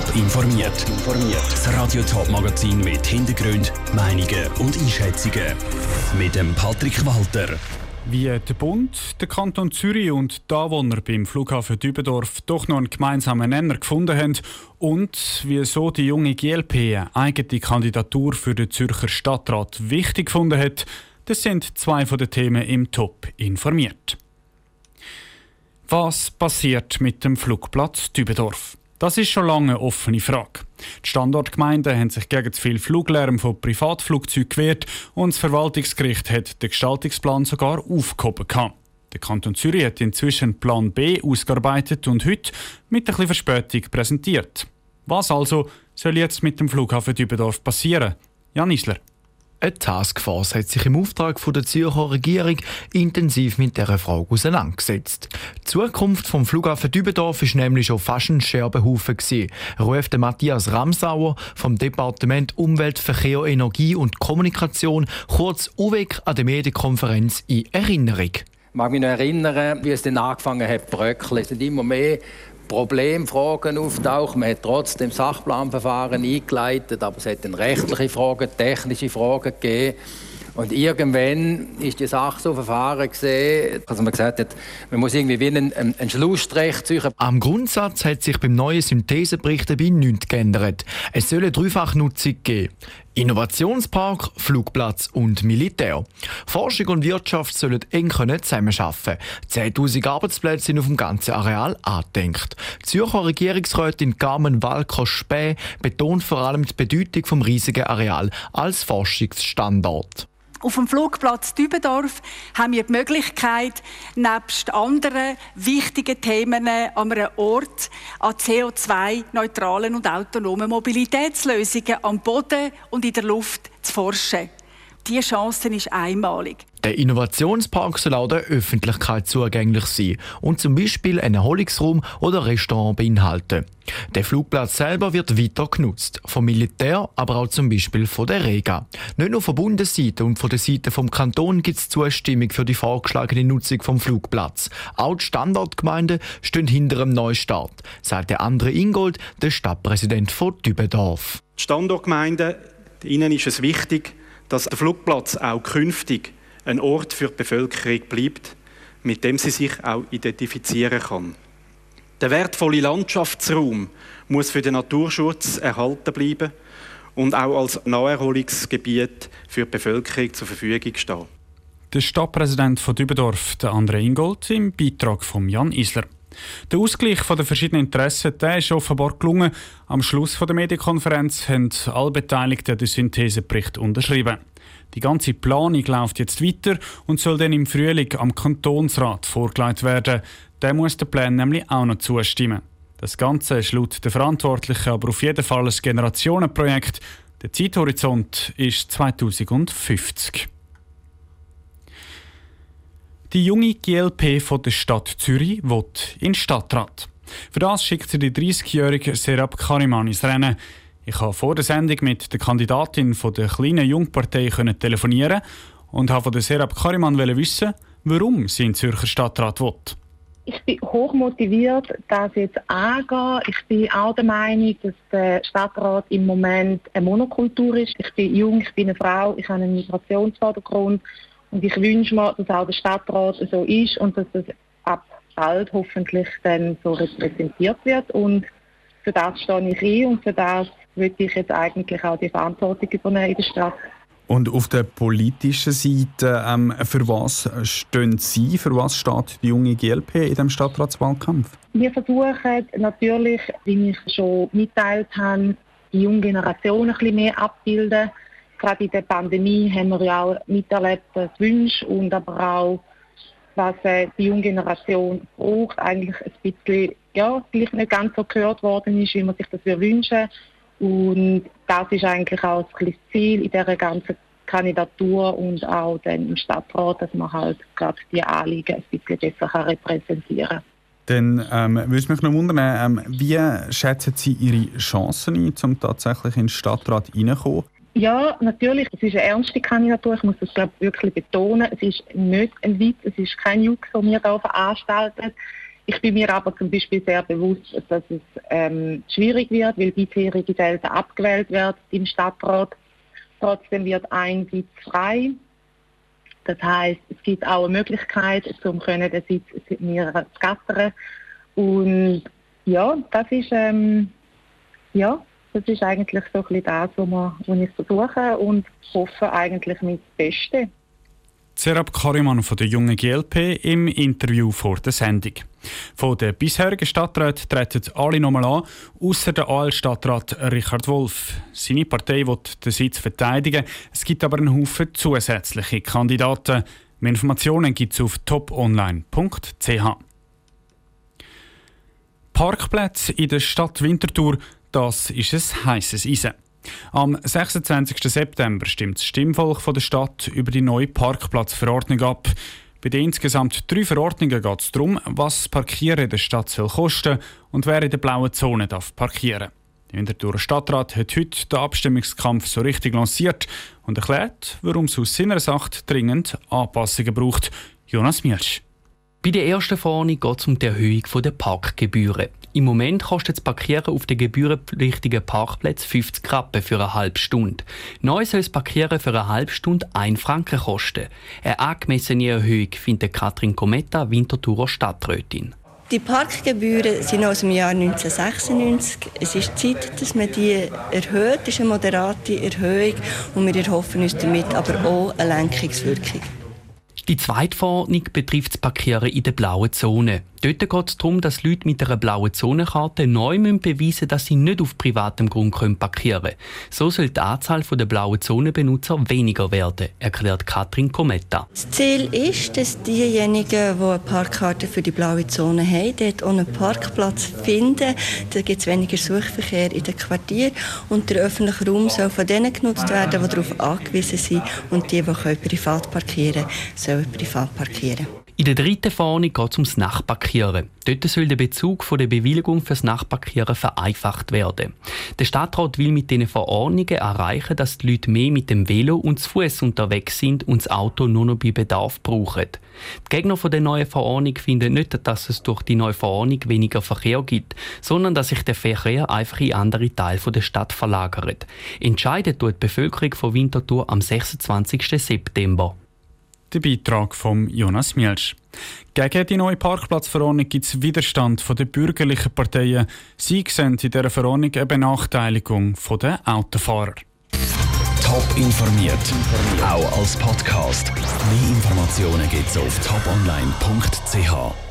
Top informiert. Das Radio Top Magazin mit Hintergrund, Meinungen und Einschätzungen mit dem Patrick Walter. Wie der Bund, der Kanton Zürich und die Anwohner beim Flughafen Dübendorf doch noch einen gemeinsamen Nenner gefunden haben und wieso die junge GLP eine eigene Kandidatur für den Zürcher Stadtrat wichtig gefunden hat, das sind zwei von den Themen im Top informiert. Was passiert mit dem Flugplatz Dübendorf? Das ist schon lange eine offene Frage. Die Standortgemeinden haben sich gegen zu viel Fluglärm von Privatflugzeugen gewehrt und das Verwaltungsgericht hat den Gestaltungsplan sogar aufgehoben. Der Kanton Zürich hat inzwischen Plan B ausgearbeitet und heute mit bisschen Verspätung präsentiert. Was also soll jetzt mit dem Flughafen Dübendorf passieren? Jan Isler. Eine Taskforce hat sich im Auftrag der Zürcher Regierung intensiv mit dieser Frage auseinandergesetzt. Die Zukunft vom Flughafen Dübendorf ist nämlich schon fast ein Scherbenhaufen gewesen, ruft Matthias Ramsauer vom Departement Umwelt, Verkehr, Energie und Kommunikation, kurz UWEG, an der Medienkonferenz in Erinnerung. Ich mag mich noch erinnern, wie es dann angefangen hat, bröckeln. Es sind immer mehr Problemfragen auftauchen. Man hat trotzdem Sachplanverfahren eingeleitet, aber es hat dann rechtliche Fragen, technische Fragen gegeben. Und irgendwann ist die Sache so verfahren gesehen, dass man gesagt hat, man muss irgendwie wie einen, einen Schlussstrich ziehen. Am Grundsatz hat sich beim neuen Synthesebericht dabei nichts geändert. Es soll eine Dreifachnutzung geben. Innovationspark, Flugplatz und Militär. Forschung und Wirtschaft sollen eng zusammenarbeiten. 10.000 Arbeitsplätze sind auf dem ganzen Areal angedenkt. Die Zürcher Regierungsrätin Carmen Walker-Späh betont vor allem die Bedeutung vom riesigen Areal als Forschungsstandort. Auf dem Flugplatz Dübendorf haben wir die Möglichkeit, nebst anderen wichtigen Themen an einem Ort an CO2-neutralen und autonomen Mobilitätslösungen am Boden und in der Luft zu forschen. Diese Chance ist einmalig. Der Innovationspark soll auch der Öffentlichkeit zugänglich sein und zum Beispiel einen Erholungsraum oder Restaurant beinhalten. Der Flugplatz selber wird weiter genutzt, vom Militär, aber auch zum Beispiel von der Rega. Nicht nur von Bundesseite und von der Seite vom Kanton gibt es Zustimmung für die vorgeschlagene Nutzung vom Flugplatz. Auch die Standortgemeinden stehen hinter dem Neustart, sagt der andere Ingold, der Stadtpräsident von Dübendorf. Die Standortgemeinden, ihnen ist es wichtig, dass der Flugplatz auch künftig ein Ort für die Bevölkerung bleibt, mit dem sie sich auch identifizieren kann. Der wertvolle Landschaftsraum muss für den Naturschutz erhalten bleiben und auch als Naherholungsgebiet für die Bevölkerung zur Verfügung stehen. Der Stadtpräsident von Dübendorf, der André Ingold, im Beitrag von Jan Isler. Der Ausgleich der verschiedenen Interessen der ist offenbar gelungen. Am Schluss der Medienkonferenz haben alle Beteiligten den Synthesebericht unterschrieben. Die ganze Planung läuft jetzt weiter und soll dann im Frühling am Kantonsrat vorgelegt werden. Der muss den Plan nämlich auch noch zustimmen. Das Ganze ist laut der Verantwortlichen aber auf jeden Fall ein Generationenprojekt. Der Zeithorizont ist 2050. Die junge GLP von der Stadt Zürich will in Stadtrat. Für das schickt sie die 30-jährige Serap Kariman ins Rennen. Ich habe vor der Sendung mit der Kandidatin von der kleinen Jungpartei telefonieren und habe von der Serap Kariman wissen, warum sie in Zürcher Stadtrat will. Ich bin hoch motiviert, das jetzt anzugehen. Ich bin auch der Meinung, dass der Stadtrat im Moment eine Monokultur ist. Ich bin jung, ich bin eine Frau, ich habe einen Migrationsvordergrund und ich wünsche mir, dass auch der Stadtrat so ist und dass das ab bald hoffentlich dann so repräsentiert wird. Und für das stehe ich ein und für das würde ich jetzt eigentlich auch die Verantwortung übernehmen in der Stadt. Und auf der politischen Seite, ähm, für was stehen Sie, für was steht die junge GLP in dem Stadtratswahlkampf? Wir versuchen natürlich, wie ich schon mitteilt habe, die junge Generation ein bisschen mehr abbilden gerade in der Pandemie haben wir ja auch miterlebt, dass Wünsche und aber auch, was äh, die junge Generation braucht, eigentlich ein bisschen, ja, vielleicht nicht ganz so gehört worden ist, wie man sich das wünschen Und das ist eigentlich auch das Ziel in dieser ganzen Kandidatur und auch dann im Stadtrat, dass man halt gerade die Anliegen ein bisschen besser repräsentieren kann. Dann ähm, würde mich noch wundern, ähm, wie schätzen Sie Ihre Chancen ein, um tatsächlich in den Stadtrat reinzukommen? Ja, natürlich. Es ist eine ernste Kandidatur. Ich muss das glaube wirklich betonen. Es ist nicht ein Witz. Es ist kein Jux, den wir hier veranstalten. Ich bin mir aber zum Beispiel sehr bewusst, dass es ähm, schwierig wird, weil bisherige selten abgewählt werden im Stadtrat. Trotzdem wird ein Sitz frei. Das heißt, es gibt auch eine Möglichkeit, um den Sitz mir zu gattern. Und ja, das ist ähm, ja, das ist eigentlich so ein bisschen das, was ich versuche und hoffe eigentlich mit das Beste. Serap Kariman von der jungen GLP im Interview vor der Sendung. Von den bisherigen Stadträten treten alle nochmal an, außer der AL-Stadtrat Richard Wolf. Seine Partei will den Sitz verteidigen. Es gibt aber einen Haufen zusätzliche Kandidaten. Mehr Informationen gibt es auf toponline.ch. Parkplätze in der Stadt Winterthur, das ist ein heißes Eisen. Am 26. September stimmt das Stimmvolk von der Stadt über die neue Parkplatzverordnung ab. Bei den insgesamt drei Verordnungen geht es darum, was Parkieren in der Stadt soll kosten und wer in der blauen Zone darf parkieren. Der Winterthurer Stadtrat hat heute den Abstimmungskampf so richtig lanciert und erklärt, warum es aus seiner Sicht dringend Anpassungen braucht. Jonas Mielsch. Bei der ersten Verordnung geht es um die Erhöhung der Parkgebühren. Im Moment kostet das Parkieren auf den gebührenpflichtigen Parkplätzen 50 Rappen für eine halbe Stunde. Neu soll das Parkieren für eine halbe Stunde 1 Franken kosten. Eine angemessene Erhöhung findet Katrin Kometa, Winterthurer Stadträtin. Die Parkgebühren sind aus dem Jahr 1996. Es ist Zeit, dass man die erhöht. Das ist eine moderate Erhöhung und wir erhoffen uns damit aber auch eine Lenkungswirkung. Die zweite Verordnung betrifft das Parkieren in der blauen Zone. Dort geht es darum, dass Leute mit einer blauen Zonenkarte neu beweisen müssen, dass sie nicht auf privatem Grund parkieren können. So soll die Anzahl der blauen Zonenbenutzer weniger werden, erklärt Katrin Kometta. Das Ziel ist, dass diejenigen, die eine Parkkarte für die blaue Zone haben, dort einen Parkplatz finden. Da gibt es weniger Suchverkehr in den Quartieren und der öffentliche Raum soll von denen genutzt werden, die darauf angewiesen sind und die, die privat parkieren sollen privat parkieren. In der dritten Verordnung geht es ums Nachparkieren. Dort soll der Bezug von der Bewilligung fürs Nachparkieren vereinfacht werden. Der Stadtrat will mit diesen Verordnungen erreichen, dass die Leute mehr mit dem Velo und zu Fuß unterwegs sind und das Auto nur noch bei Bedarf brauchen. Die Gegner von der neuen Verordnung finden nicht, dass es durch die neue Verordnung weniger Verkehr gibt, sondern dass sich der Verkehr einfach in andere Teile der Stadt verlagert. Entscheidet tut die Bevölkerung von Winterthur am 26. September der Beitrag von Jonas Mielsch. Gegen die neue Parkplatzverordnung gibt es Widerstand von den bürgerlichen Parteien. Sie sehen in dieser Verordnung eine Benachteiligung der Autofahrer. Top informiert, auch als Podcast. Mehr Informationen gibt es auf toponline.ch.